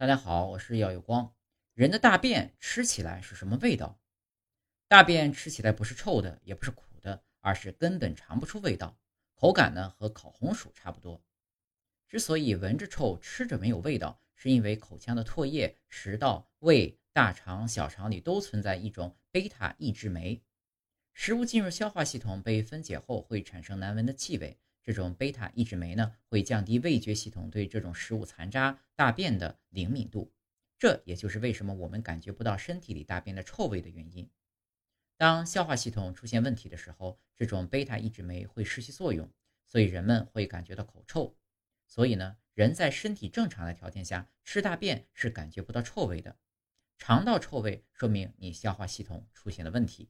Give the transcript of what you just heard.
大家好，我是耀有光。人的大便吃起来是什么味道？大便吃起来不是臭的，也不是苦的，而是根本尝不出味道，口感呢和烤红薯差不多。之所以闻着臭，吃着没有味道，是因为口腔的唾液、食道、胃、大肠、小肠里都存在一种贝塔抑制酶，食物进入消化系统被分解后会产生难闻的气味。这种贝塔抑制酶呢，会降低味觉系统对这种食物残渣、大便的灵敏度，这也就是为什么我们感觉不到身体里大便的臭味的原因。当消化系统出现问题的时候，这种贝塔抑制酶会失去作用，所以人们会感觉到口臭。所以呢，人在身体正常的条件下吃大便是感觉不到臭味的。肠道臭味，说明你消化系统出现了问题。